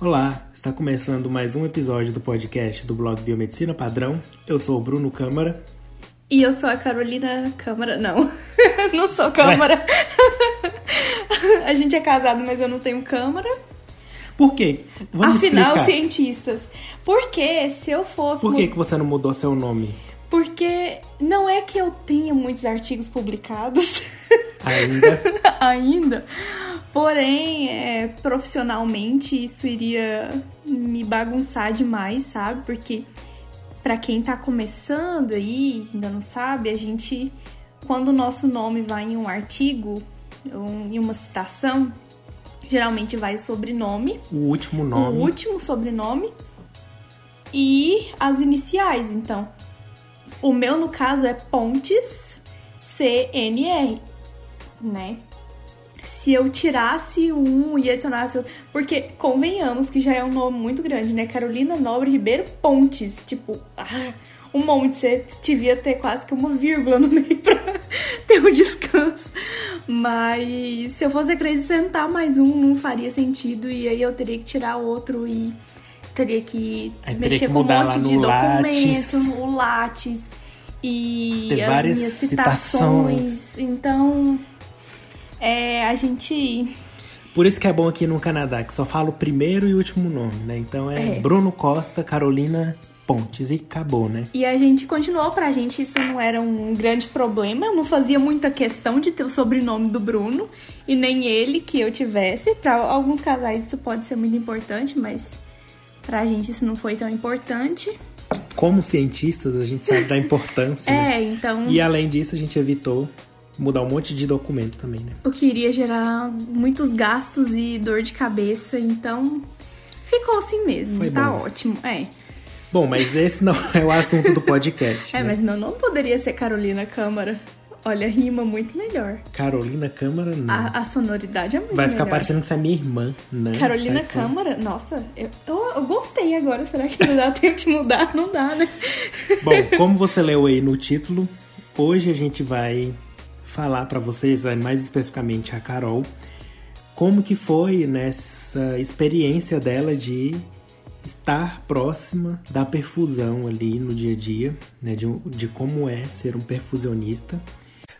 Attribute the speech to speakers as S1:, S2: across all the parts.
S1: Olá, está começando mais um episódio do podcast do blog Biomedicina Padrão. Eu sou o Bruno Câmara.
S2: E eu sou a Carolina Câmara. Não, não sou Câmara. a gente é casado, mas eu não tenho Câmara.
S1: Por quê? Vamos
S2: Afinal,
S1: explicar.
S2: cientistas. Porque se eu fosse.
S1: Por que, que você não mudou seu nome
S2: Porque não é que eu tenha muitos artigos publicados
S1: ainda?
S2: ainda. Porém, é, profissionalmente isso iria me bagunçar demais, sabe? Porque para quem tá começando aí, ainda não sabe, a gente quando o nosso nome vai em um artigo, ou em uma citação, geralmente vai o sobrenome,
S1: o último
S2: o
S1: nome.
S2: último sobrenome e as iniciais. Então, o meu no caso é Pontes CNR, né? Se eu tirasse um e adicionasse outro. Porque, convenhamos que já é um nome muito grande, né? Carolina Nobre Ribeiro Pontes. Tipo, ah, um monte. Você devia ter quase que uma vírgula no meio pra ter um descanso. Mas se eu fosse acrescentar mais um, não faria sentido. E aí eu teria que tirar outro e teria que
S1: Aí teria
S2: mexer
S1: que
S2: com um monte de documento,
S1: Lattes.
S2: o Lattes e
S1: Ter
S2: as minhas
S1: citações.
S2: citações. Então, é, a gente
S1: Por isso que é bom aqui no Canadá, que só fala o primeiro e último nome, né? Então é,
S2: É.
S1: Bruno Costa, Carolina Pontes e acabou, né?
S2: e a gente continuou pra gente, isso não era um grande problema. Eu não fazia muita questão de ter o sobrenome do Bruno e nem ele que eu tivesse. Pra alguns casais isso pode ser muito importante, mas pra gente isso não foi tão importante.
S1: Como cientistas, a gente sabe da importância, né?
S2: É, então
S1: E além disso, a gente evitou mudar um monte de documento também, né?
S2: o que iria gerar muitos gastos e dor de cabeça, então ficou assim mesmo,
S1: Foi
S2: tá
S1: bom.
S2: ótimo. É.
S1: Bom, mas esse não é o assunto do podcast.
S2: É,
S1: né?
S2: mas meu nome poderia ser Carolina Câmara. Olha, rima muito melhor.
S1: Carolina Câmara, não.
S2: A, a sonoridade é muito
S1: Vai ficar
S2: melhor.
S1: parecendo que você é minha irmã, né?
S2: Carolina
S1: fora.
S2: Câmara? Nossa, eu, eu, eu gostei agora. Será que não dá tempo de mudar? Não dá, né?
S1: Bom, como você leu aí no título, hoje a gente vai falar pra vocês, né, mais especificamente a Carol, como que foi nessa experiência dela de estar próxima da perfusão ali no dia a dia, né, de, de como é ser um perfusionista.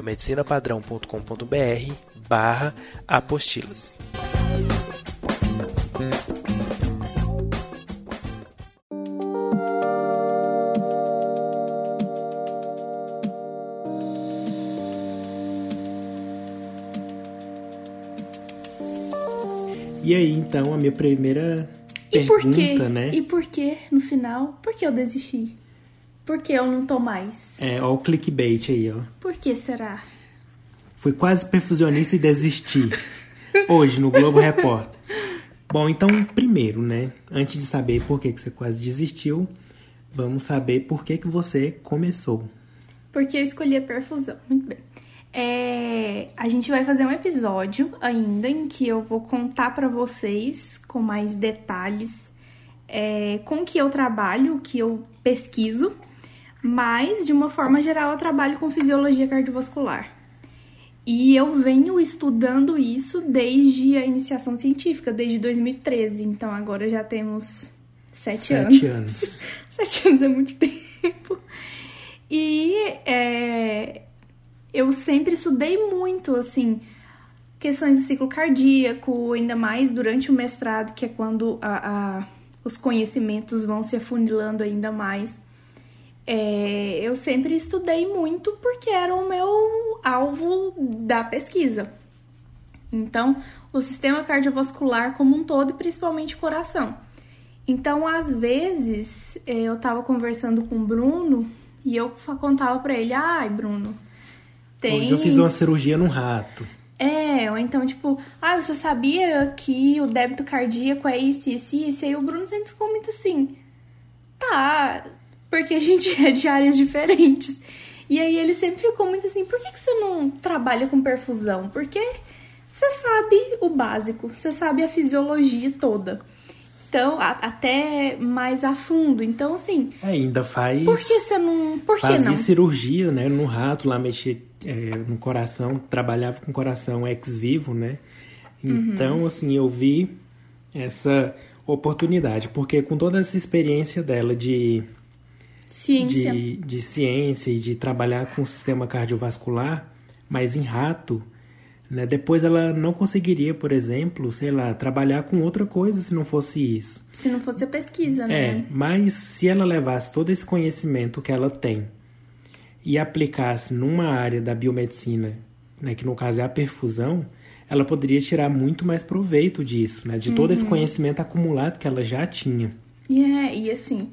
S3: biomedicinapadrão.com.br barra apostilas.
S1: E aí, então, a minha primeira
S2: E por quê?
S1: pergunta, né?
S2: E por quê, no final? Por que eu desisti? Por que eu não tô mais?
S1: É, ó o clickbait aí, ó.
S2: Por que será?
S1: Fui quase perfusionista e desisti. Hoje, no Globo Repórter. Bom, então, primeiro, né? Antes de saber por que, que você quase desistiu, vamos saber por que, que você começou.
S2: Porque eu escolhi a perfusão. Muito bem. É, a gente vai fazer um episódio ainda em que eu vou contar pra vocês com mais detalhes é, com que eu trabalho, o que eu pesquiso, mas de uma forma geral eu trabalho com fisiologia cardiovascular. E eu venho estudando isso desde a iniciação científica, desde 2013. Então agora já temos sete, anos.
S1: Sete anos.
S2: Sete anos é muito tempo. E é, eu sempre estudei muito, assim, questões do ciclo cardíaco, ainda mais durante o mestrado, que é quando a- a- os conhecimentos vão se afunilando ainda mais. É, eu sempre estudei muito porque era o meu alvo da pesquisa. Então, o sistema cardiovascular como um todo e principalmente o coração. Então, às vezes, eh, eu tava conversando com o Bruno e eu contava pra ele: ai, Bruno, tem.
S1: Hoje eu fiz uma cirurgia num rato.
S2: É, ou então, tipo, ah, você sabia que o débito cardíaco é isso, isso, isso? E aí o Bruno sempre ficou muito assim, tá, porque a gente é de áreas diferentes. E aí ele sempre ficou muito assim, por que, que você não trabalha com perfusão? Porque você sabe o básico, você sabe a fisiologia toda. Então, a, até mais a fundo. Então, assim.
S1: É, ainda faz.
S2: Por que você não. Por que
S1: fazia
S2: não?
S1: cirurgia, né? No rato, lá mexer é, no coração, trabalhava com coração ex-vivo, né? Então, assim, eu vi essa oportunidade, porque com toda essa experiência dela de,
S2: Ciência.
S1: de, de ciência e de trabalhar com o sistema cardiovascular, mas em rato, né? Depois ela não conseguiria, por exemplo, sei lá, trabalhar com outra coisa se não fosse isso.
S2: Se não fosse a pesquisa,
S1: É,
S2: né?
S1: mas se ela levasse todo esse conhecimento que ela tem e aplicasse numa área da biomedicina, né, que no caso é a perfusão, ela poderia tirar muito mais proveito disso, né, de todo esse conhecimento acumulado que ela já tinha.
S2: E, é, e assim,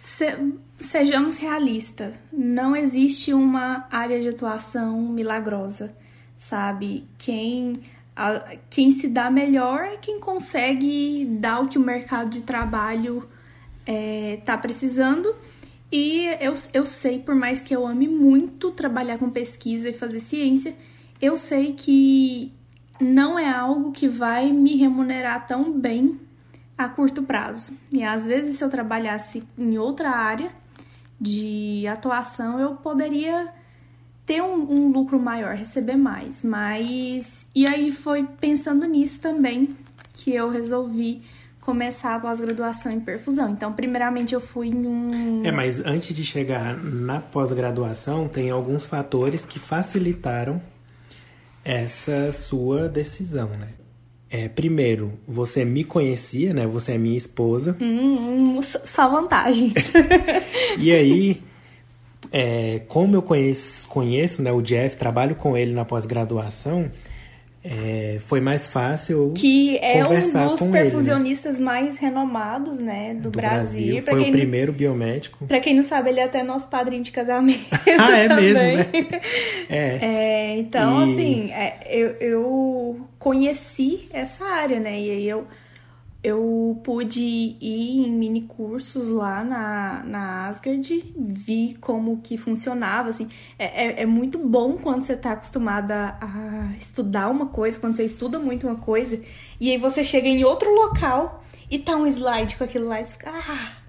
S2: se- sejamos realistas. Não existe uma área de atuação milagrosa, sabe? Quem, a- quem se dá melhor é quem consegue dar o que o mercado de trabalho está precisando. E eu, eu sei, por mais que eu ame muito trabalhar com pesquisa e fazer ciência, eu sei que não é algo que vai me remunerar tão bem a curto prazo. E às vezes, se eu trabalhasse em outra área de atuação, eu poderia ter um, um lucro maior, receber mais. Mas. E aí foi pensando nisso também que eu resolvi começar a pós-graduação em perfusão. Então, primeiramente, eu fui em um.
S1: É, mas antes de chegar na pós-graduação, tem alguns fatores que facilitaram essa sua decisão, né? É, primeiro, você me conhecia, né? Você é minha esposa.
S2: Hum, hum, só vantagens.
S1: E aí, é, como eu conheço, conheço né, o Jeff, trabalho com ele na pós-graduação, é, foi mais fácil
S2: que é um dos
S1: com ele, né?
S2: perfusionistas mais renomados, né, do,
S1: do
S2: Brasil. Pra
S1: Foi o
S2: não-
S1: primeiro biomédico.
S2: Pra quem não sabe, ele é até nosso padrinho de casamento.
S1: Ah, é mesmo, né? É.
S2: É, então,
S1: E-
S2: assim, é, eu, eu conheci essa área, né? E aí eu, eu pude ir em mini cursos lá na, na Asgard, vi como que funcionava, assim. É, é, é muito bom quando você tá acostumada a estudar uma coisa, quando você estuda muito uma coisa, e aí você chega em outro local e tá um slide com aquilo lá e você fica... Ah,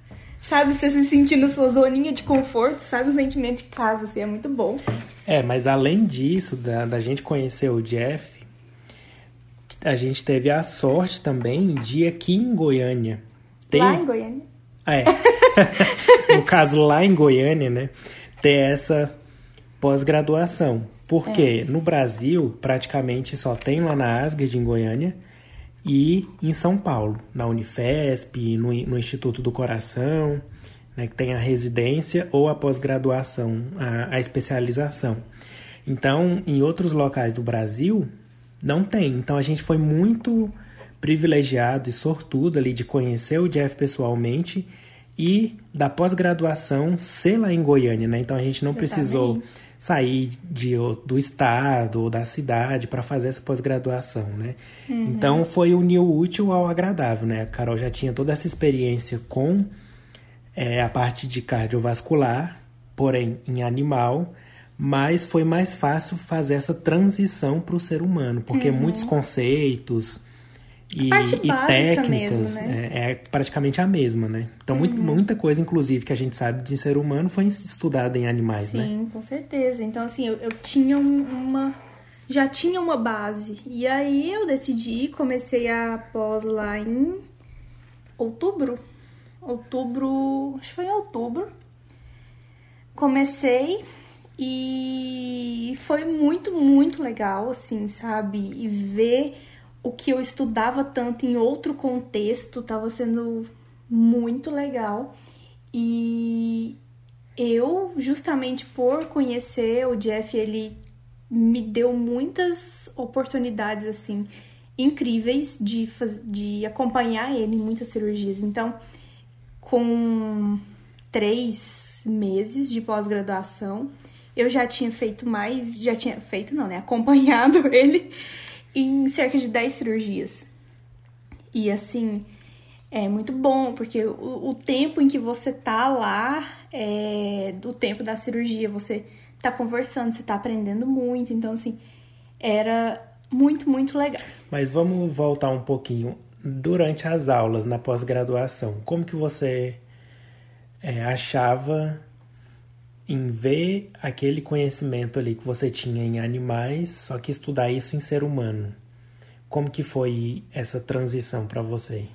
S2: Sabe, você se sentir na sua zoninha de conforto, sabe o sentimento de casa, assim, é muito bom.
S1: É, mas além disso, da, da gente conhecer o Jeff, a gente teve a sorte também de aqui em Goiânia ter.
S2: Lá em Goiânia.
S1: É. no caso, lá em Goiânia, né? Ter essa pós-graduação. Porque no Brasil, praticamente só tem lá na Asgard, em Goiânia, e em São Paulo, na Unifesp, no, no Instituto do Coração, né, que tem a residência ou a pós-graduação, a, a especialização. Então, em outros locais do Brasil, não tem. Então, a gente foi muito privilegiado e sortudo ali de conhecer o Jeff pessoalmente e da pós-graduação ser lá em Goiânia, né? Então, a gente não precisou
S2: Exatamente.
S1: sair de, do estado ou da cidade para fazer essa pós-graduação, né? Então foi unir o útil ao agradável, né? A Carol já tinha toda essa experiência com é, a parte de cardiovascular, porém em animal, mas foi mais fácil fazer essa transição para o ser humano, porque muitos conceitos e, e técnicas
S2: mesmo, né?
S1: é, é praticamente a mesma, né? Então muito- muita coisa, inclusive, que a gente sabe de ser humano foi estudada em animais, né?
S2: Sim, com certeza. Então, assim, eu, eu tinha um- uma. Já tinha uma base. E aí eu decidi, comecei a pós lá em outubro. Outubro. Acho que foi em outubro. Comecei e foi muito, muito legal, assim, sabe? E ver o que eu estudava tanto em outro contexto tava sendo muito legal. E eu, justamente por conhecer o Jeff, ele me deu muitas oportunidades, assim, incríveis de, de acompanhar ele em muitas cirurgias. Então, com três meses de pós-graduação, eu já tinha feito mais, já tinha feito, não, né? Acompanhado ele em cerca de 10 cirurgias. E assim, é muito bom, porque o, o tempo em que você tá lá, é, do tempo da cirurgia, você tá conversando, você tá aprendendo muito. Então, assim, era muito, muito legal.
S1: Mas vamos voltar um pouquinho. Durante as aulas, na pós-graduação, como que você é, achava em ver aquele conhecimento ali que você tinha em animais, só que estudar isso em ser humano? Como que foi essa transição para você?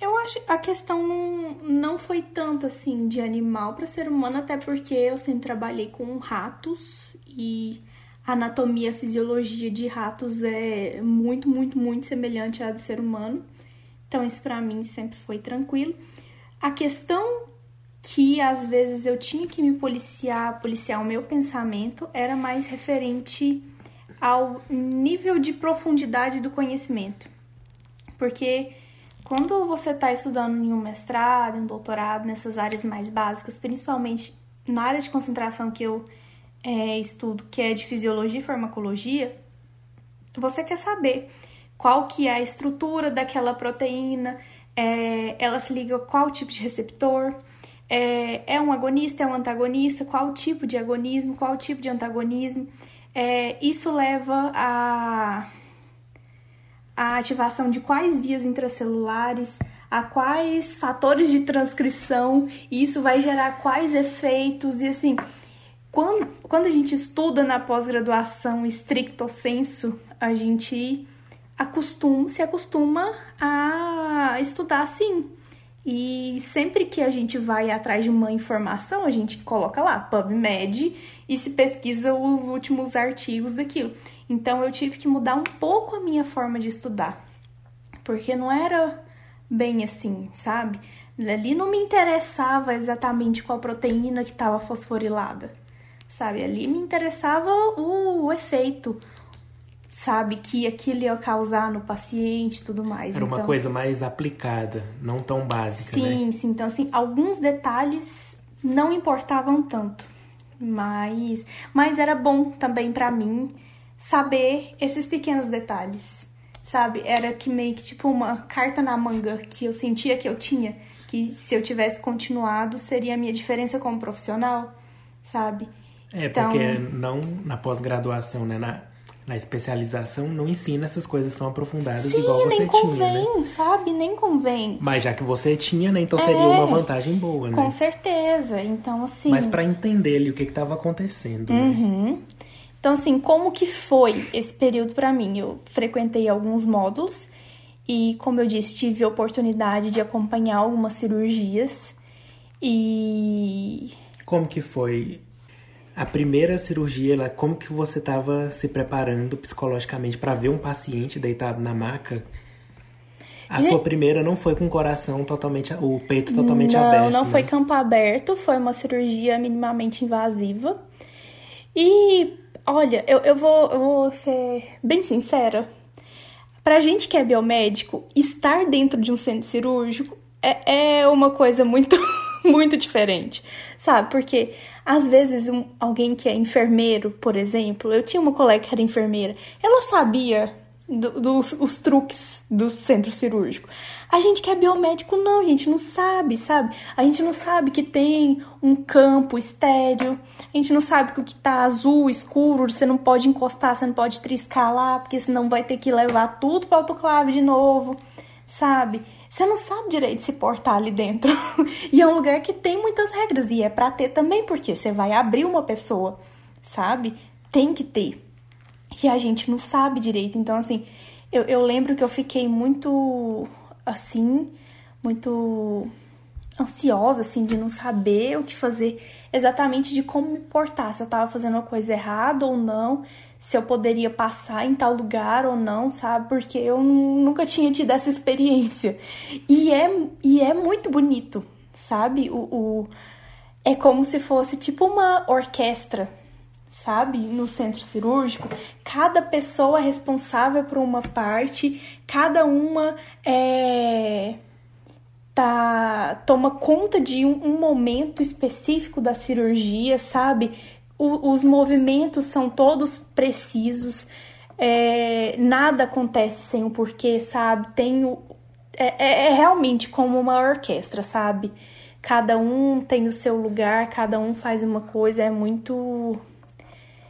S2: Eu acho a questão não, foi tanto assim de animal para ser humano, até porque eu sempre trabalhei com ratos e a anatomia, fisiologia de ratos é muito, muito, muito semelhante à do ser humano. Então, isso para mim sempre foi tranquilo. A questão que às vezes eu tinha que me policiar, policiar o meu pensamento, era mais referente ao nível de profundidade do conhecimento. Porque quando você está estudando em um mestrado, em um doutorado, nessas áreas mais básicas, principalmente na área de concentração que eu é, estudo, que é de fisiologia e farmacologia, você quer saber qual que é a estrutura daquela proteína, é, ela se liga a qual tipo de receptor, é, é um agonista, é um antagonista, qual tipo de agonismo, qual tipo de antagonismo. É, isso leva a, a ativação de quais vias intracelulares, a quais fatores de transcrição, e isso vai gerar quais efeitos, e assim, quando, quando a gente estuda na pós-graduação estricto senso, a gente acostuma, se acostuma a estudar assim. E sempre que a gente vai atrás de uma informação, a gente coloca lá PubMed e se pesquisa os últimos artigos daquilo. Então eu tive que mudar um pouco a minha forma de estudar, porque não era bem assim, sabe? Ali não me interessava exatamente qual proteína que estava fosforilada sabe? Ali me interessava o, efeito, sabe? Que aquilo ia causar no paciente e tudo mais.
S1: Era uma então, coisa mais aplicada, não tão básica,
S2: sim,
S1: né?
S2: Sim, Então, assim, alguns detalhes não importavam tanto. Mas, mas era bom também para mim saber esses pequenos detalhes, sabe? Era que meio que tipo uma carta na manga que eu sentia que eu tinha, que se eu tivesse continuado seria a minha diferença como profissional, sabe?
S1: É, então... porque não na pós-graduação, né? Na, na especialização não ensina essas coisas tão aprofundadas
S2: Sim,
S1: igual você
S2: nem
S1: convém,
S2: tinha, né? sabe? Nem convém.
S1: Mas já que você tinha, né? Então seria é, uma vantagem boa, né?
S2: Com certeza. Então, assim...
S1: Mas para entender ali o que estava acontecendo,
S2: uhum.
S1: né?
S2: Então, assim, como que foi esse período para mim? Eu frequentei alguns módulos e, como eu disse, tive a oportunidade de acompanhar algumas cirurgias e...
S1: Como que foi a primeira cirurgia, ela, como que você estava se preparando psicologicamente para ver um paciente deitado na maca? A sua primeira não foi com o coração totalmente, o peito totalmente
S2: não,
S1: aberto.
S2: Não, não
S1: né?
S2: foi campo aberto, foi uma cirurgia minimamente invasiva. E, olha, eu, eu, vou, eu vou ser bem sincera. Pra gente que é biomédico, estar dentro de um centro cirúrgico é, é uma coisa muito, muito diferente, sabe? Porque às vezes, um, alguém que é enfermeiro, por exemplo, eu tinha uma colega que era enfermeira, ela sabia do, dos os truques do centro cirúrgico. A gente que é biomédico, não, a gente não sabe, sabe? A gente não sabe que tem um campo estéreo, a gente não sabe que o que tá azul, escuro, você não pode encostar, você não pode triscar lá, porque senão vai ter que levar tudo para autoclave de novo, sabe? Você não sabe direito se portar ali dentro. e é um lugar que tem muitas regras e é para ter também, porque você vai abrir uma pessoa, sabe? Tem que ter. E a gente não sabe direito. Então, assim, eu, eu lembro que eu fiquei muito assim, muito ansiosa, assim, de não saber o que fazer exatamente de como me portar, se eu tava fazendo uma coisa errada ou não se eu poderia passar em tal lugar ou não, sabe? Porque eu nunca tinha tido essa experiência. E é, e é muito bonito, sabe? O, o, é como se fosse tipo uma orquestra, sabe? No centro cirúrgico. Cada pessoa é responsável por uma parte, cada uma é. Tá, toma conta de um, um momento específico da cirurgia, sabe? O, os movimentos são todos precisos, é, nada acontece sem o porquê, sabe? Tem o, é, é, é realmente como uma orquestra, sabe? Cada um tem o seu lugar, cada um faz uma coisa, é muito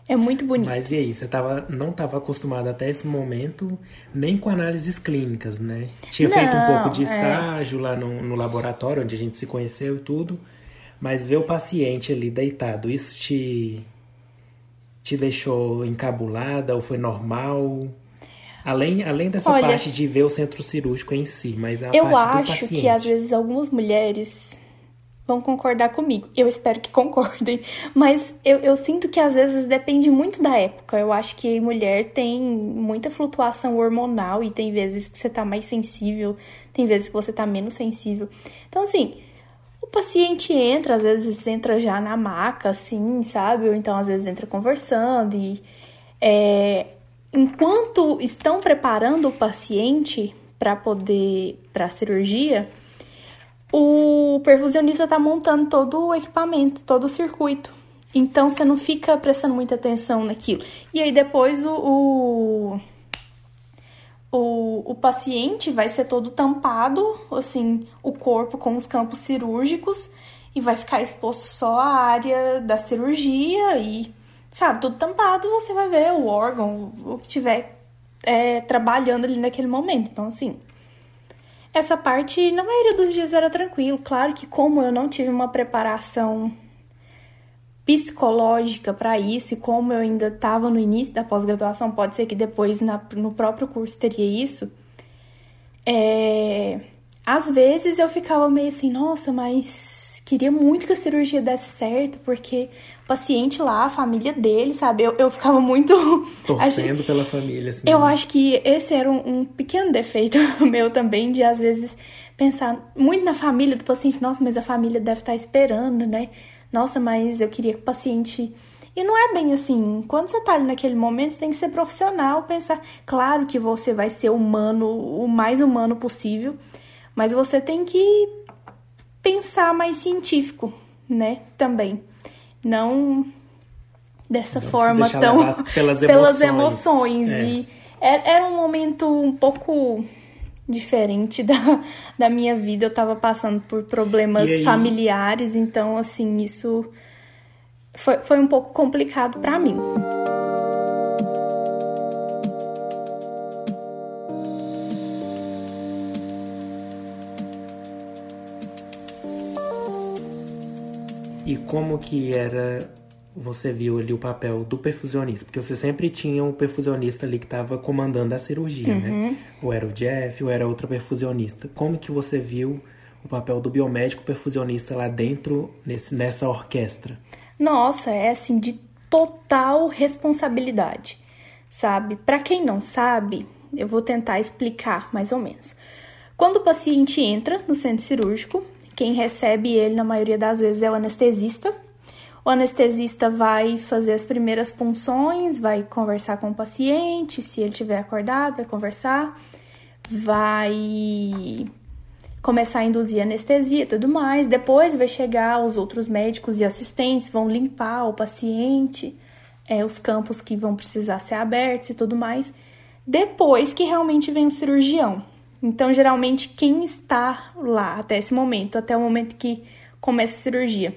S2: é muito bonito.
S1: Mas e aí, você tava, não estava acostumada até esse momento nem com análises clínicas, né? Tinha
S2: não,
S1: feito um pouco de
S2: é.
S1: estágio é. lá no, no, laboratório, onde a gente se conheceu e tudo. Mas ver o paciente ali deitado, isso te, te deixou encabulada ou foi normal? Além, além dessa
S2: Olha,
S1: parte de ver o centro cirúrgico em si, mas a
S2: eu
S1: parte do
S2: acho
S1: paciente.
S2: que às vezes algumas mulheres vão concordar comigo. Eu espero que concordem. Mas eu, eu sinto que às vezes depende muito da época. Eu acho que mulher tem muita flutuação hormonal e tem vezes que você tá mais sensível, tem vezes que você tá menos sensível. Então, assim, o paciente entra, às vezes entra já na maca, assim, sabe? Ou então às vezes entra conversando e. É, enquanto estão preparando o paciente para poder para a cirurgia, o perfusionista está montando todo o equipamento, todo o circuito. Então você não fica prestando muita atenção naquilo. E aí depois o, o, o, o paciente vai ser todo tampado, assim, o corpo com os campos cirúrgicos e vai ficar exposto só à área da cirurgia e, sabe, tudo tampado, você vai ver o órgão, o que tiver é, trabalhando ali naquele momento. Então, assim, essa parte, na maioria dos dias, era tranquilo. Claro que, como eu não tive uma preparação psicológica para isso, e como eu ainda estava no início da pós-graduação, pode ser que depois na, no próprio curso teria isso. É, às vezes eu ficava meio assim, nossa, mas queria muito que a cirurgia desse certo, porque paciente lá, a família dele, sabe? Eu, eu ficava muito.
S1: Torcendo pela família, assim.
S2: Eu né? acho que esse era um, um, pequeno defeito meu também, de às vezes pensar muito na família do paciente. Nossa, mas a família deve estar esperando, né? Nossa, mas eu queria que o paciente. E não é bem assim. Quando você tá ali naquele momento, você tem que ser profissional, pensar. Claro que você vai ser humano, o mais humano possível, mas você tem que pensar mais científico, né? Também não dessa não forma tão
S1: pelas emoções,
S2: pelas emoções. É. e era um momento um pouco diferente da, da minha vida. Eu tava passando por problemas familiares então assim isso foi, foi um pouco complicado para mim.
S1: E como que era você viu ali o papel do perfusionista? Porque você sempre tinha um perfusionista ali que estava comandando a cirurgia, né?
S2: uhum.
S1: né? Ou era o Jeff, ou era outra perfusionista. Como que você viu o papel do biomédico perfusionista lá dentro, nesse, nessa orquestra?
S2: Nossa, é assim, de total responsabilidade, sabe? Para quem não sabe, eu vou tentar explicar mais ou menos. Quando o paciente entra no centro cirúrgico, quem recebe ele, na maioria das vezes, é o anestesista. O anestesista vai fazer as primeiras punções, vai conversar com o paciente, se ele estiver acordado, vai conversar, vai começar a induzir anestesia e tudo mais. Depois vai chegar os outros médicos e assistentes, vão limpar o paciente, é, os campos que vão precisar ser abertos e tudo mais. Depois que realmente vem o cirurgião. Então, geralmente, quem está lá até esse momento, até o momento que começa a cirurgia,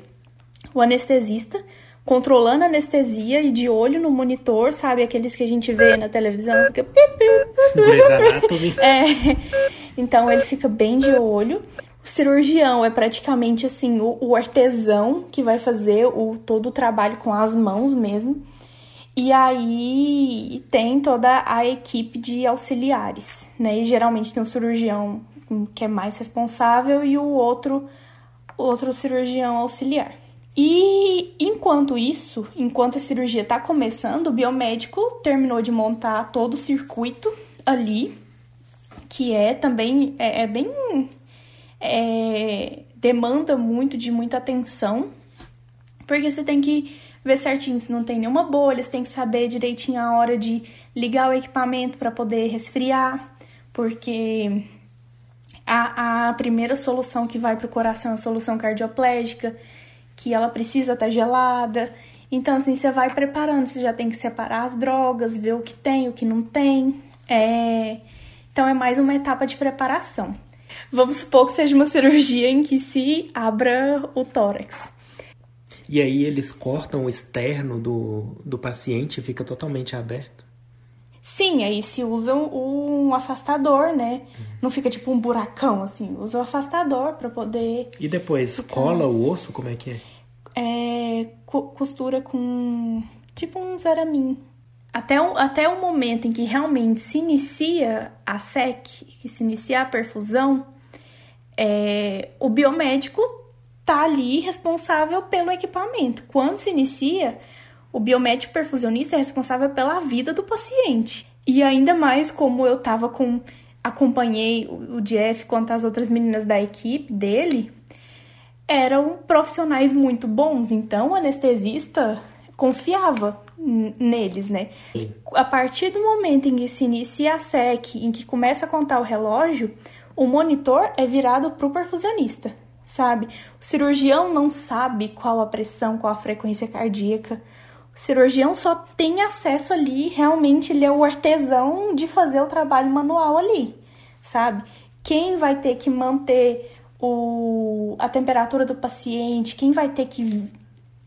S2: o anestesista, controlando a anestesia e de olho no monitor, sabe? Aqueles que a gente vê na televisão. Fica... É. Então, ele fica bem de olho. O cirurgião é praticamente assim o, o artesão que vai fazer o, todo o trabalho com as mãos mesmo. E aí tem toda a equipe de auxiliares, né? E geralmente tem um cirurgião que é mais responsável e o outro outro cirurgião auxiliar. E enquanto isso, enquanto a cirurgia está começando, o biomédico terminou de montar todo o circuito ali, que é também é, é bem é, demanda muito de muita atenção, porque você tem que ver certinho se não tem nenhuma bolha, você tem que saber direitinho a hora de ligar o equipamento para poder resfriar, porque a, a primeira solução que vai para o coração é a solução cardioplégica, que ela precisa estar tá gelada. Então, assim, você vai preparando, você já tem que separar as drogas, ver o que tem, o que não tem. É... Então, é mais uma etapa de preparação. Vamos supor que seja uma cirurgia em que se abra o tórax.
S1: E aí eles cortam o externo do, do paciente e fica totalmente aberto?
S2: Sim, aí se usa um afastador, né? Não fica tipo um buracão, assim. Usa o afastador para poder.
S1: E depois, ficar... cola o osso? Como é que é?
S2: É. Costura com. Tipo um zaramin. Até o, até o momento em que realmente se inicia a SEC, que se inicia a perfusão, é, o biomédico tá ali responsável pelo equipamento. Quando se inicia, o biomédico perfusionista é responsável pela vida do paciente. E ainda mais como eu tava com acompanhei o Jeff quanto as outras meninas da equipe dele, eram profissionais muito bons, então o anestesista confiava neles, né? A partir do momento em que se inicia a SEC, em que começa a contar o relógio, o monitor é virado para o perfusionista, sabe? O cirurgião não sabe qual a pressão, qual a frequência cardíaca. O cirurgião só tem acesso ali, realmente ele é o artesão de fazer o trabalho manual ali, sabe? Quem vai ter que manter o, a temperatura do paciente, quem vai ter que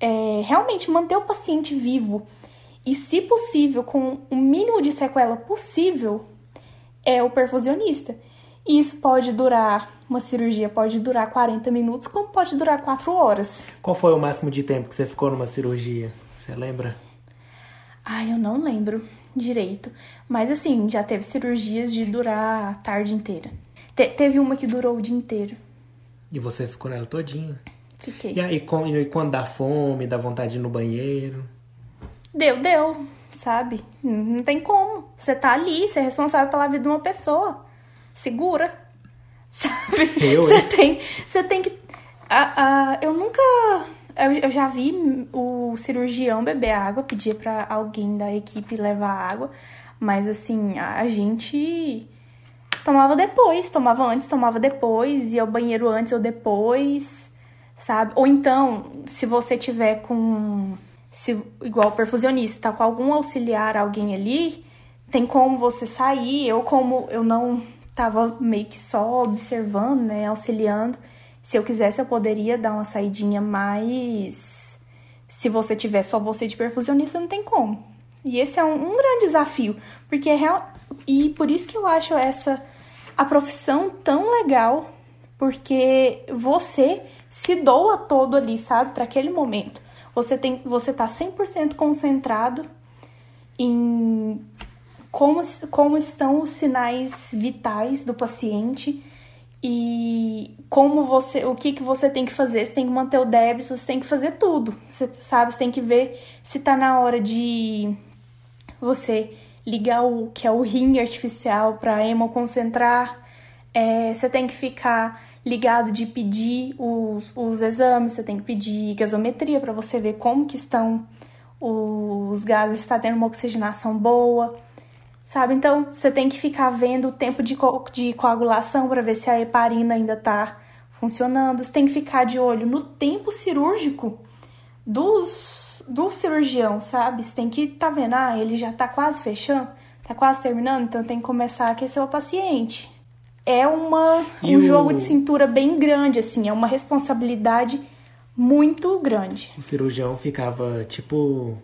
S2: é, realmente manter o paciente vivo e, se possível, com o mínimo de sequela possível, é o perfusionista. E isso pode durar, uma cirurgia pode durar 40 minutos, como pode durar 4 horas.
S1: Qual foi o máximo de tempo que você ficou numa cirurgia? Você lembra?
S2: Ah, eu não lembro direito. Mas assim, já teve cirurgias de durar a tarde inteira. Te teve uma que durou o dia inteiro.
S1: E você ficou nela todinha?
S2: Fiquei.
S1: E aí, e quando dá fome, dá vontade de ir no banheiro?
S2: Deu, deu, sabe? Não tem como. Você tá ali, você é responsável pela vida de uma pessoa. Segura. Sabe?
S1: Eu,
S2: você tem, você tem que. A, a, eu nunca eu, eu já vi o cirurgião beber água, pedir para alguém da equipe levar água, mas assim, a gente tomava depois, tomava antes, tomava depois, ia ao banheiro antes ou depois, sabe? Ou então, se você tiver com se igual perfusionista, tá com algum auxiliar, alguém ali, tem como você sair, eu como eu não tava meio que só observando, né, auxiliando, se eu quisesse, eu poderia dar uma saidinha, mas se você tiver só você de perfusionista, não tem como. E esse é um, um grande desafio, porque é real. E por isso que eu acho essa a profissão tão legal, porque você se doa todo ali, sabe, para aquele momento. Você tem, você tá 100% concentrado em como, como estão os sinais vitais do paciente e como você, o que que você tem que fazer, você tem que manter o débito, você tem que fazer tudo, você sabe, você tem que ver se tá na hora de você ligar o que é o rim artificial para hemoconcentrar, é, você tem que ficar ligado de pedir os, os exames, você tem que pedir gasometria para você ver como que estão os gases, está tendo uma oxigenação boa sabe? Então você tem que ficar vendo o tempo de, co de coagulação para ver se a heparina ainda tá funcionando. Você tem que ficar de olho no tempo cirúrgico dos, do cirurgião, sabe? Você tem que tá vendo, ah, ele já tá quase fechando, tá quase terminando, então tem que começar a aquecer o paciente. É uma, um o... jogo de cintura bem grande, assim, é uma responsabilidade muito grande.
S1: O cirurgião ficava, tipo,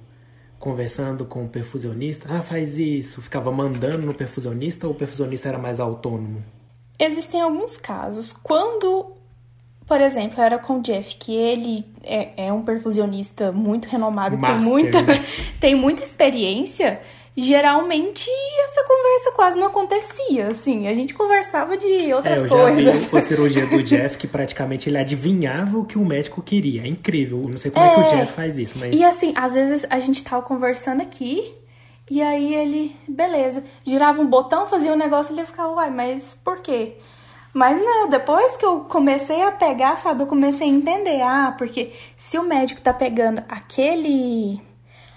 S1: conversando com o perfusionista, ah, faz isso, ficava mandando no perfusionista ou o perfusionista era mais autônomo?
S2: Existem alguns casos. Quando, por exemplo, era com o Jeff, que ele é, é um perfusionista muito renomado, Master, tem, muita, né? tem muita experiência, geralmente essa conversa quase não acontecia, assim, a gente conversava de outras
S1: é, eu
S2: coisas.
S1: Já vi a cirurgia do Jeff que praticamente ele adivinhava o que o médico queria, é incrível, não sei como é, é que o Jeff faz isso, mas...
S2: E assim, às vezes a gente tava conversando aqui, e aí ele, beleza, girava um botão, fazia um negócio, e ele ficava, uai, mas por quê? Mas não, depois que eu comecei a pegar, sabe, eu comecei a entender, ah, porque se o médico tá pegando aquele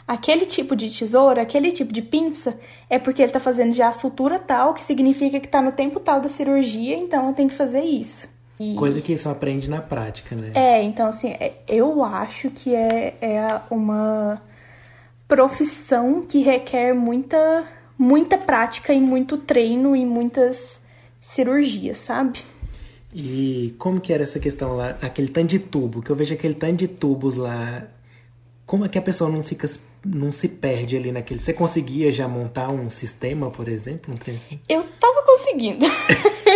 S2: aquele tipo de tesoura, aquele tipo de pinça, é porque ele está fazendo já a sutura tal, que significa que está no tempo tal da cirurgia, então eu tenho que fazer isso. E...
S1: Coisa que só aprende na prática, né?
S2: É, então assim, é, eu acho que é, é uma profissão que requer muita, muita prática e muito treino e muitas cirurgias, sabe?
S1: E como que era essa questão lá, aquele tanto de tubo, que eu vejo aquele tanto de tubos lá, como é que a pessoa não fica, não se perde ali naquele... Você conseguia já montar um sistema, por exemplo, um trem assim?
S2: Eu tava conseguindo.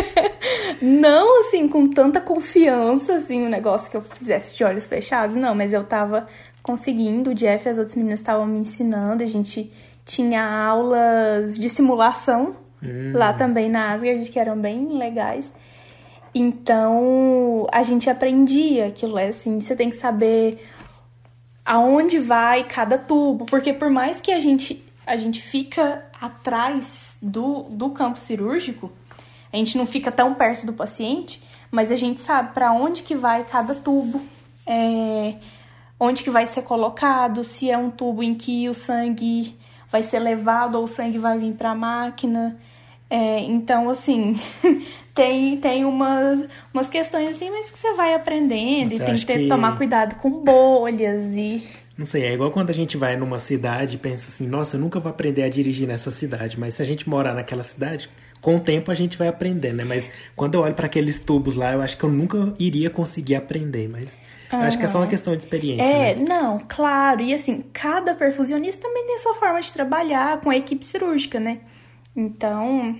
S2: não, assim, com tanta confiança, assim, um negócio que eu fizesse de olhos fechados, não, mas eu tava conseguindo, o Jeff e as outras meninas estavam me ensinando, a gente tinha aulas de simulação hum. lá também na Asgard, que eram bem legais. Então, a gente aprendia aquilo, é assim, você tem que saber aonde vai cada tubo, porque por mais que a gente a gente fica atrás do, do campo cirúrgico, a gente não fica tão perto do paciente, mas a gente sabe para onde que vai cada tubo, é, onde que vai ser colocado, se é um tubo em que o sangue vai ser levado ou o sangue vai vir para a máquina. É, então, assim, tem, tem umas, umas questões assim, mas que você vai aprendendo você e tem que, ter, que tomar cuidado com bolhas e.
S1: Não sei, é igual quando a gente vai numa cidade e pensa assim, nossa, eu nunca vou aprender a dirigir nessa cidade, mas se a gente morar naquela cidade, com o tempo a gente vai aprender, né? Mas quando eu olho para aqueles tubos lá, eu acho que eu nunca iria conseguir aprender, mas uhum. acho que é só uma questão de experiência.
S2: É,
S1: né?
S2: não, claro. E assim, cada perfusionista também tem sua forma de trabalhar com a equipe cirúrgica, né? Então,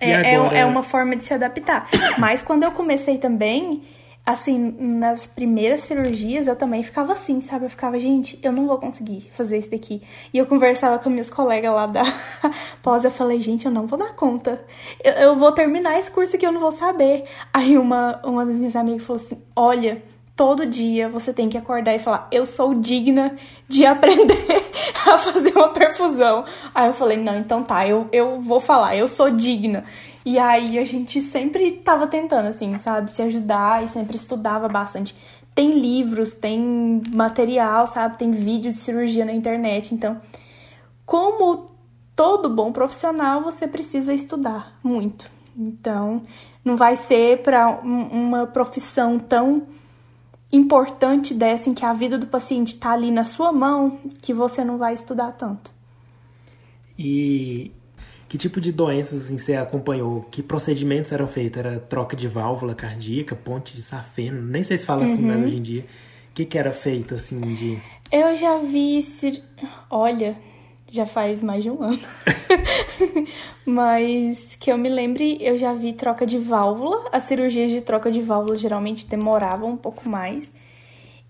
S2: é, é é, uma forma de se adaptar. Mas quando eu comecei também, assim, nas primeiras cirurgias eu também ficava assim, sabe? Eu ficava, gente, eu não vou conseguir fazer isso daqui. E eu conversava com meus colegas lá da pós, eu falei, gente, eu não vou dar conta. Eu, eu vou terminar esse curso aqui, eu não vou saber. Aí uma, uma das minhas amigas falou assim: olha, todo dia você tem que acordar e falar, eu sou digna de aprender a fazer uma perfusão. Aí eu falei, não, então tá, eu, eu vou falar, eu sou digna. E aí a gente sempre tava tentando, assim, sabe, se ajudar e sempre estudava bastante. Tem livros, tem material, sabe, tem vídeo de cirurgia na internet. Então, como todo bom profissional, você precisa estudar muito. Então, não vai ser para uma profissão tão importante dessa em que a vida do paciente está ali na sua mão que você não vai estudar tanto.
S1: E que tipo de doenças assim, você acompanhou? Que procedimentos eram feitos? Era troca de válvula cardíaca, ponte de safena? Nem sei se fala uhum. assim mais hoje em dia. O que, que era feito assim de.
S2: Eu já vi. Olha, já faz mais de um ano. Mas que eu me lembre, eu já vi troca de válvula. As cirurgias de troca de válvula geralmente demoravam um pouco mais.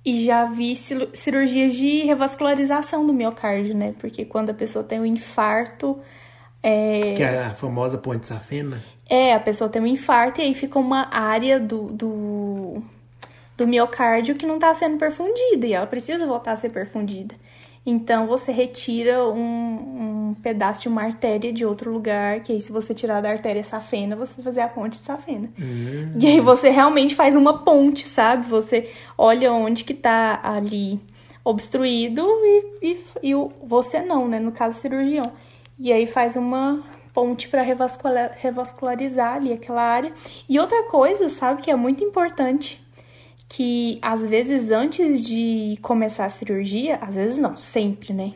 S2: E já vi cirurgias de revascularização do miocárdio, né? Porque quando a pessoa tem um infarto. É...
S1: Que é a famosa ponte safena?
S2: É, a pessoa tem um infarto e aí fica uma área do, do, do miocárdio que não está sendo perfundida e ela precisa voltar a ser perfundida. Então você retira um, um, pedaço de uma artéria de outro lugar, que aí se você tirar da artéria safena, você vai fazer a ponte de safena. Uhum. E aí você realmente faz uma ponte, sabe? Você olha onde que tá ali obstruído e, e, e você não, né? No caso, cirurgião. E aí faz uma ponte para revascular, revascularizar ali aquela área. E outra coisa, sabe, que é muito importante que às vezes antes de começar a cirurgia, às vezes não, sempre, né?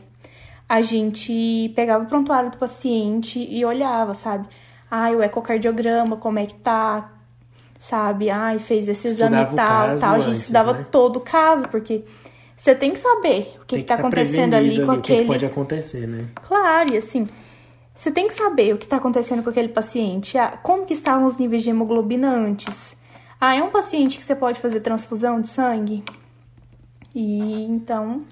S2: A gente pegava o prontuário do paciente e olhava, sabe? Ai, o ecocardiograma, como é que tá? Sabe? Ai, fez esse exame e tal, tal. A gente antes, estudava né? todo o caso, porque você tem que saber o que, está tá acontecendo ali com ali, aquele. O que
S1: pode acontecer, né?
S2: Claro, e assim, você tem que saber o que está acontecendo com aquele paciente, ah, como que estavam os níveis de hemoglobina antes ah, é um paciente que você pode fazer transfusão de sangue? E então,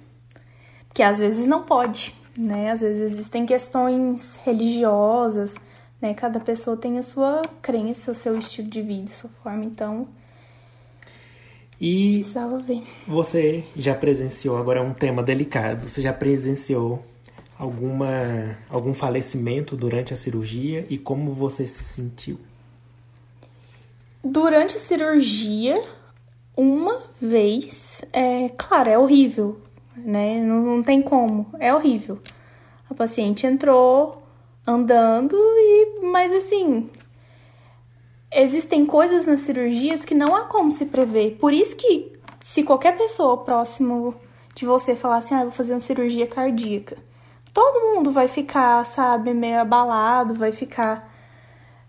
S2: que às vezes não pode, né? Às vezes existem questões religiosas, né? Cada pessoa tem a sua crença, o seu estilo de vida, a sua forma, então
S1: e
S2: precisava ver.
S1: Você já presenciou, agora é um tema delicado, você já presenciou alguma algum falecimento durante a cirurgia e como você se sentiu?
S2: Durante a cirurgia, uma vez, é claro, é horrível, né? Não, não tem como, é horrível. A paciente entrou andando e, mas assim, existem coisas nas cirurgias que não há como se prever. Por isso que se qualquer pessoa próximo de você falar assim, ah, vou fazer uma cirurgia cardíaca, todo mundo vai ficar, sabe, meio abalado, vai ficar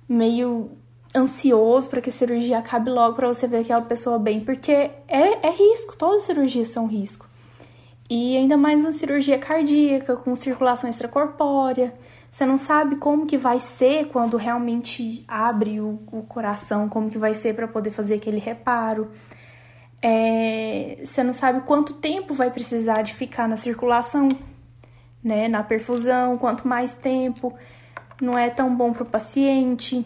S2: meio ansioso para que a cirurgia acabe logo para você ver aquela pessoa bem, porque é, é risco, todas as cirurgias são risco. E ainda mais uma cirurgia cardíaca com circulação extracorpórea. Você não sabe como que vai ser quando realmente abre o, o coração, como que vai ser para poder fazer aquele reparo. É, você não sabe quanto tempo vai precisar de ficar na circulação, né, na perfusão, quanto mais tempo não é tão bom para o paciente.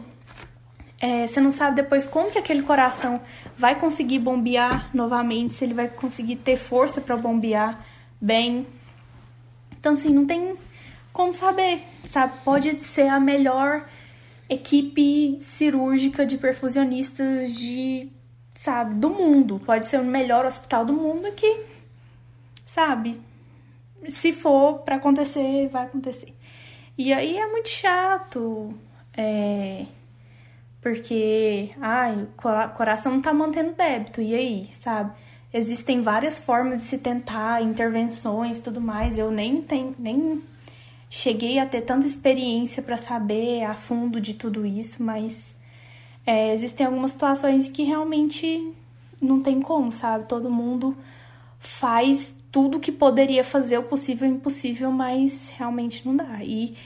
S2: É, você não sabe depois como que aquele coração vai conseguir bombear novamente, se ele vai conseguir ter força para bombear bem. Então, assim, não tem como saber, sabe? Pode ser a melhor equipe cirúrgica de perfusionistas de, sabe, do mundo. Pode ser o melhor hospital do mundo que, sabe, se for para acontecer, vai acontecer. E aí é muito chato. É porque, ai, o coração não tá mantendo débito, e aí, sabe? Existem várias formas de se tentar, intervenções tudo mais. Eu nem tenho, nem cheguei a ter tanta experiência para saber a fundo de tudo isso, mas é, existem algumas situações que realmente não tem como, sabe? Todo mundo faz tudo que poderia fazer o possível e o impossível, mas realmente não dá. E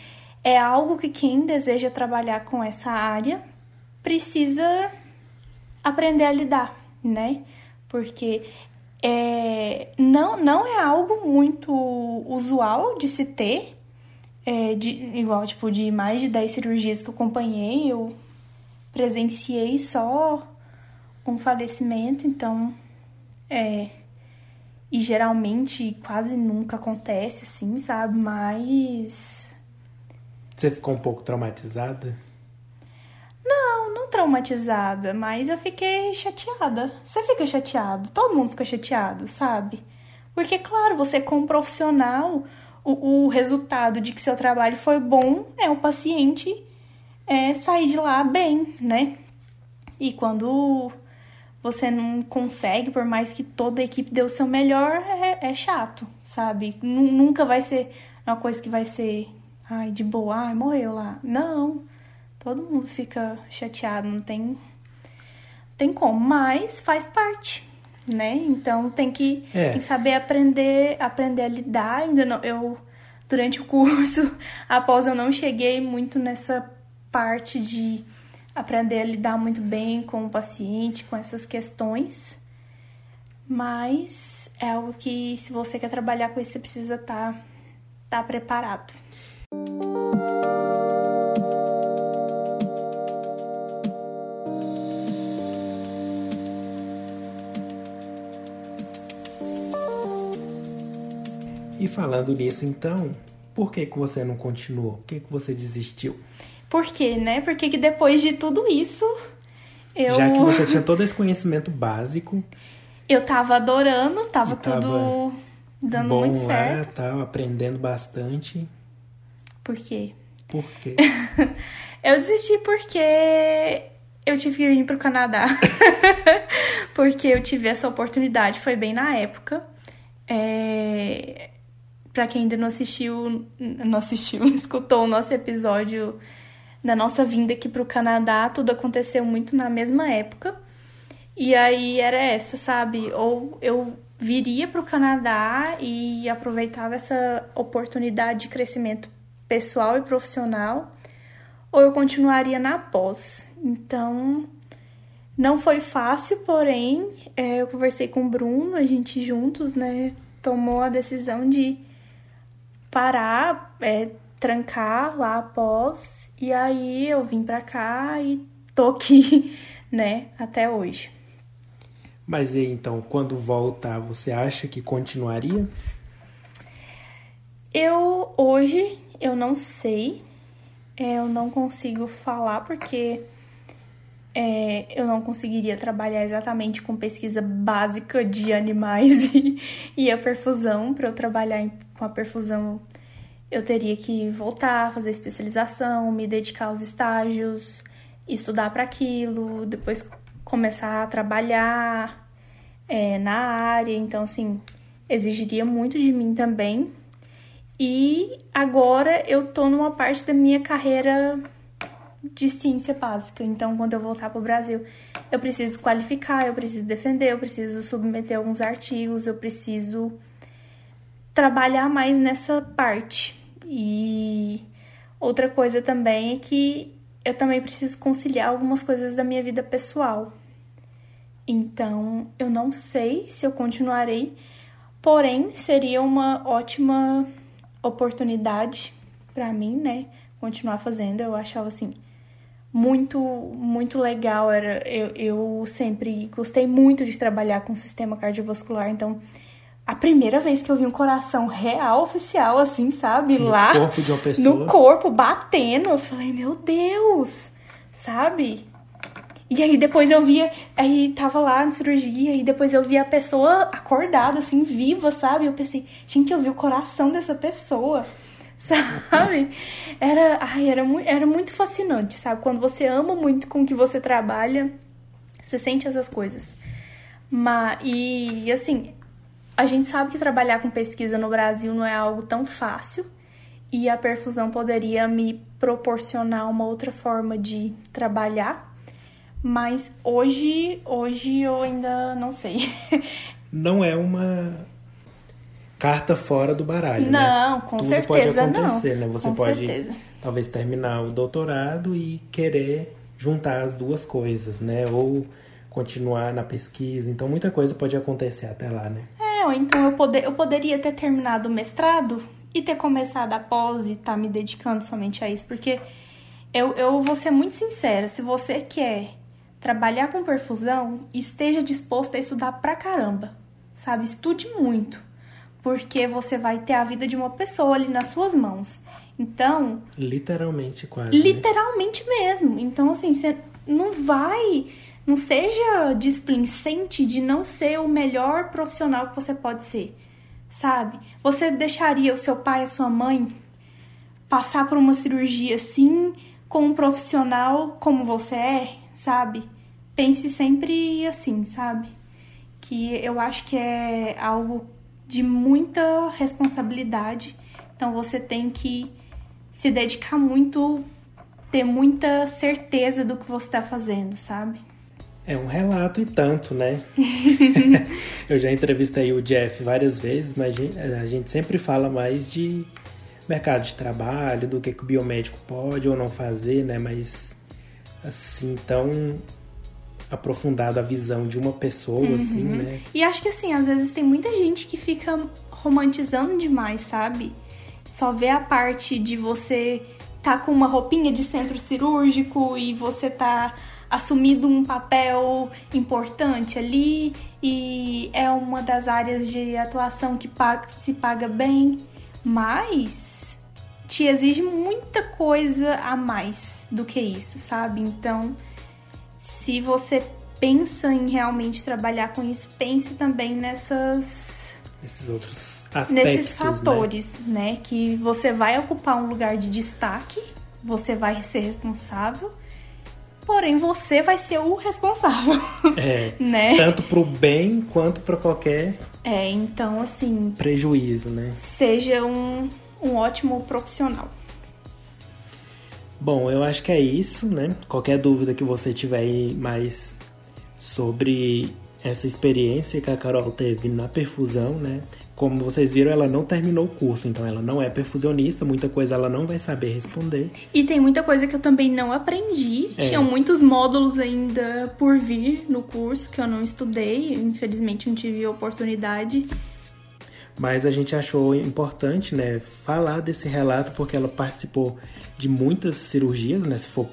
S2: é algo que quem deseja trabalhar com essa área precisa aprender a lidar, né? Porque é, não, não é algo muito usual de se ter, é, de, igual, tipo, de mais de 10 cirurgias que eu acompanhei, eu presenciei só um falecimento, então, é, e geralmente quase nunca acontece assim, sabe? Mas.
S1: Você ficou um pouco traumatizada?
S2: Traumatizada, mas eu fiquei chateada. Você fica chateado, todo mundo fica chateado, sabe? Porque, claro, você como profissional, o, o resultado de que seu trabalho foi bom é o paciente é, sair de lá bem, né? E quando você não consegue, por mais que toda a equipe dê o seu melhor, é, é chato, sabe? Nunca vai ser uma coisa que vai ser, ai, de boa, ai, morreu lá. Não todo mundo fica chateado, não tem, tem como, mas faz parte, né? Então tem que, é. tem que saber aprender, aprender a lidar. Ainda não, eu durante o curso, após eu não cheguei muito nessa parte de aprender a lidar muito bem com o paciente, com essas questões. Mas é algo que se você quer trabalhar com isso, você precisa estar tá, tá preparado.
S1: E falando nisso, então, por que, que você não continuou? Por que, que você desistiu?
S2: Por quê, né? Porque que depois de tudo isso, eu...
S1: Já que você tinha todo esse conhecimento básico...
S2: Eu tava adorando, tava, tava tudo dando
S1: bom
S2: muito certo.
S1: Lá, tava aprendendo bastante.
S2: Por quê?
S1: Por quê?
S2: eu desisti porque eu tive que vir pro Canadá. porque eu tive essa oportunidade, foi bem na época. É para quem ainda não assistiu, não assistiu, não escutou o nosso episódio da nossa vinda aqui pro Canadá, tudo aconteceu muito na mesma época. E aí era essa, sabe? Ou eu viria pro Canadá e aproveitava essa oportunidade de crescimento pessoal e profissional, ou eu continuaria na pós. Então, não foi fácil, porém, é, eu conversei com o Bruno, a gente juntos, né, tomou a decisão de parar, é, trancar lá após. E aí eu vim pra cá e tô aqui, né, até hoje.
S1: Mas e então, quando voltar, você acha que continuaria?
S2: Eu hoje eu não sei, é, eu não consigo falar porque é, eu não conseguiria trabalhar exatamente com pesquisa básica de animais e, e a perfusão. Para eu trabalhar em, com a perfusão, eu teria que voltar, fazer especialização, me dedicar aos estágios, estudar para aquilo, depois começar a trabalhar é, na área. Então, assim, exigiria muito de mim também. E agora eu tô numa parte da minha carreira de ciência básica. Então, quando eu voltar para o Brasil, eu preciso qualificar, eu preciso defender, eu preciso submeter alguns artigos, eu preciso trabalhar mais nessa parte. E outra coisa também é que eu também preciso conciliar algumas coisas da minha vida pessoal. Então, eu não sei se eu continuarei, porém seria uma ótima oportunidade para mim, né? Continuar fazendo. Eu achava assim muito muito legal. Era eu, eu sempre gostei muito de trabalhar com o sistema cardiovascular, então a primeira vez que eu vi um coração real oficial assim, sabe,
S1: no
S2: lá
S1: corpo
S2: no corpo batendo, eu falei, meu Deus, sabe? E aí depois eu via, aí tava lá na cirurgia e depois eu via a pessoa acordada assim, viva, sabe? Eu pensei, gente, eu vi o coração dessa pessoa. Sabe? Era, ai, era, era muito fascinante, sabe? Quando você ama muito com o que você trabalha, você sente essas coisas. Mas, e assim, a gente sabe que trabalhar com pesquisa no Brasil não é algo tão fácil e a perfusão poderia me proporcionar uma outra forma de trabalhar, mas hoje, hoje eu ainda não sei.
S1: Não é uma carta fora do baralho, né?
S2: não,
S1: né?
S2: com
S1: Tudo
S2: certeza
S1: pode acontecer,
S2: não.
S1: né? Você
S2: com
S1: pode
S2: certeza.
S1: talvez terminar o doutorado e querer juntar as duas coisas, né? Ou continuar na pesquisa. Então muita coisa pode acontecer até lá, né?
S2: É, ou então eu, poder, eu poderia ter terminado o mestrado e ter começado a pós e estar tá me dedicando somente a isso, porque eu, eu vou ser muito sincera, se você quer trabalhar com perfusão, esteja disposto a estudar pra caramba, sabe? Estude muito porque você vai ter a vida de uma pessoa ali nas suas mãos. Então.
S1: Literalmente, quase.
S2: Literalmente né? mesmo. Então, assim, você não vai. Não seja displicente de não ser o melhor profissional que você pode ser. Sabe? Você deixaria o seu pai e a sua mãe passar por uma cirurgia assim, com um profissional como você é, sabe? Pense sempre assim, sabe? Que eu acho que é algo de muita responsabilidade. Então você tem que se dedicar muito, ter muita certeza do que você está fazendo, sabe?
S1: É um relato e tanto, né? Eu já entrevistei o Jeff várias vezes, mas a gente sempre fala mais de mercado de trabalho, do que, que o biomédico pode ou não fazer, né? Mas assim, tão aprofundado a visão de uma pessoa,
S2: uhum.
S1: assim, né?
S2: E acho que assim, às vezes tem muita gente que fica romantizando demais, sabe? Só vê a parte de você tá com uma roupinha de centro cirúrgico e você tá assumindo um papel importante ali e é uma das áreas de atuação que paga, se paga bem, mas te exige muita coisa a mais do que isso, sabe? Então, se você pensa em realmente trabalhar com isso, pense também nessas
S1: esses outros aspectos,
S2: nesses fatores, né? né? Que você vai ocupar um lugar de destaque, você vai ser responsável, porém você vai ser o responsável.
S1: É,
S2: né?
S1: Tanto pro bem quanto para qualquer
S2: É, então assim,
S1: prejuízo, né?
S2: Seja um, um ótimo profissional.
S1: Bom, eu acho que é isso, né? Qualquer dúvida que você tiver aí mais sobre essa experiência que a Carol teve na perfusão, né? Como vocês viram, ela não terminou o curso, então ela não é perfusionista, muita coisa ela não vai saber responder.
S2: E tem muita coisa que eu também não aprendi. É. Tinham muitos módulos ainda por vir no curso que eu não estudei, infelizmente não tive oportunidade.
S1: Mas a gente achou importante, né, falar desse relato porque ela participou de muitas cirurgias, né, se for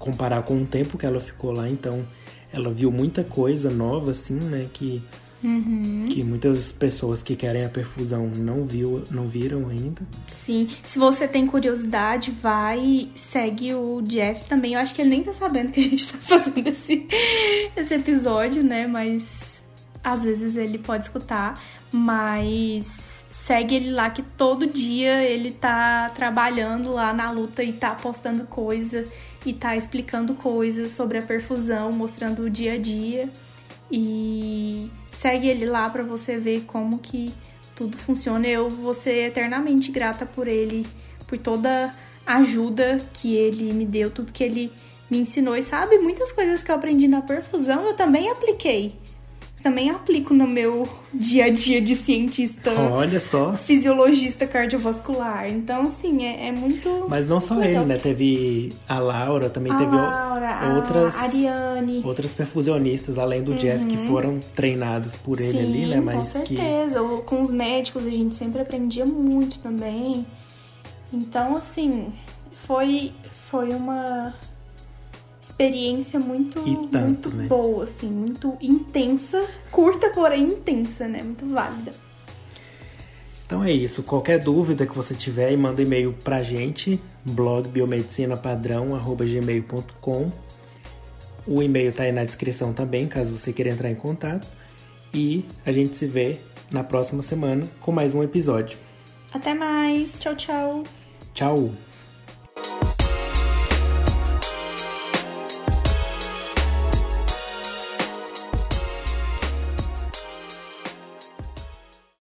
S1: comparar com o tempo que ela ficou lá, então ela viu muita coisa nova, assim, né? Que,
S2: uhum.
S1: que muitas pessoas que querem a perfusão não, viu, não viram ainda.
S2: Sim. Se você tem curiosidade, vai segue o Jeff também. Eu acho que ele nem tá sabendo que a gente tá fazendo esse, esse episódio, né? Mas às vezes ele pode escutar. Mas segue ele lá que todo dia ele tá trabalhando lá na luta e tá postando coisa e tá explicando coisas sobre a perfusão, mostrando o dia a dia. E segue ele lá para você ver como que tudo funciona. Eu vou ser eternamente grata por ele, por toda a ajuda que ele me deu, tudo que ele me ensinou. E sabe, muitas coisas que eu aprendi na perfusão eu também apliquei também aplico no meu dia a dia de cientista.
S1: Olha só.
S2: Fisiologista cardiovascular. Então, assim, é, é muito.
S1: Mas não só ele, né? Teve a Laura, também
S2: a
S1: teve
S2: Laura,
S1: outras.
S2: A Ariane.
S1: Outras perfusionistas, além do uhum. Jeff, que uhum. foram treinadas por ele
S2: Sim,
S1: ali, né? Mas
S2: com certeza.
S1: Que...
S2: Com os médicos a gente sempre aprendia muito também. Então, assim, foi, foi uma experiência muito,
S1: tanto,
S2: muito
S1: né?
S2: boa, assim, muito intensa, curta, porém intensa, né? Muito válida.
S1: Então é isso. Qualquer dúvida que você tiver, manda e-mail pra gente, blog biomedicinapadrão.gmail.com. O e-mail tá aí na descrição também, caso você queira entrar em contato. E a gente se vê na próxima semana com mais um episódio.
S2: Até mais. Tchau, tchau.
S1: Tchau.